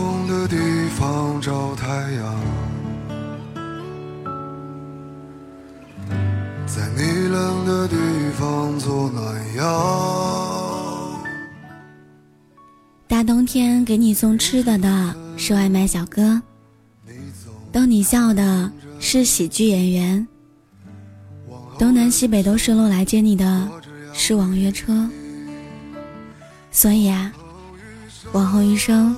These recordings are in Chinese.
风的地方找太阳，在你冷的地方做暖阳。大冬天给你送吃的的是外卖小哥，逗你笑的是喜剧演员，东南西北都顺路来接你的是网约车。所以啊，往后余生，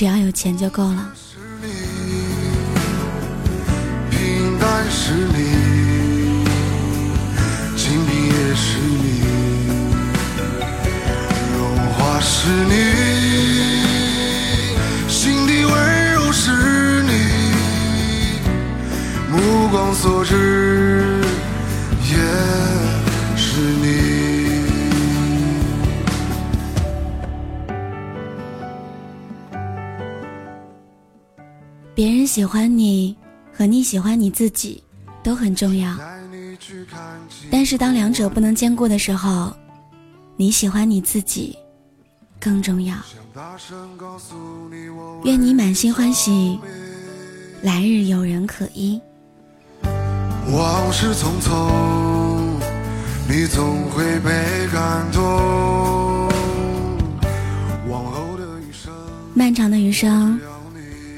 只要有钱就够了。平淡是你，静谧也是你，融化是你，心底温柔是你，目光所至也别人喜欢你和你喜欢你自己都很重要，但是当两者不能兼顾的时候，你喜欢你自己更重要。愿你满心欢喜，来日有人可依。往事匆匆，你总会被感动。往后的余生，漫长的余生，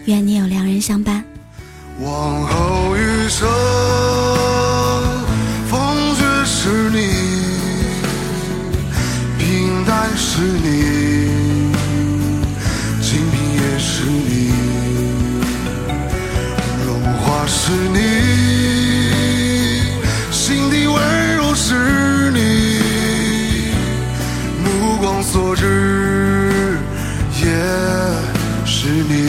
愿你有良人相伴。往后余生风雪是你平淡是你清贫也是你荣华是你心底温柔是你目光所至也是你。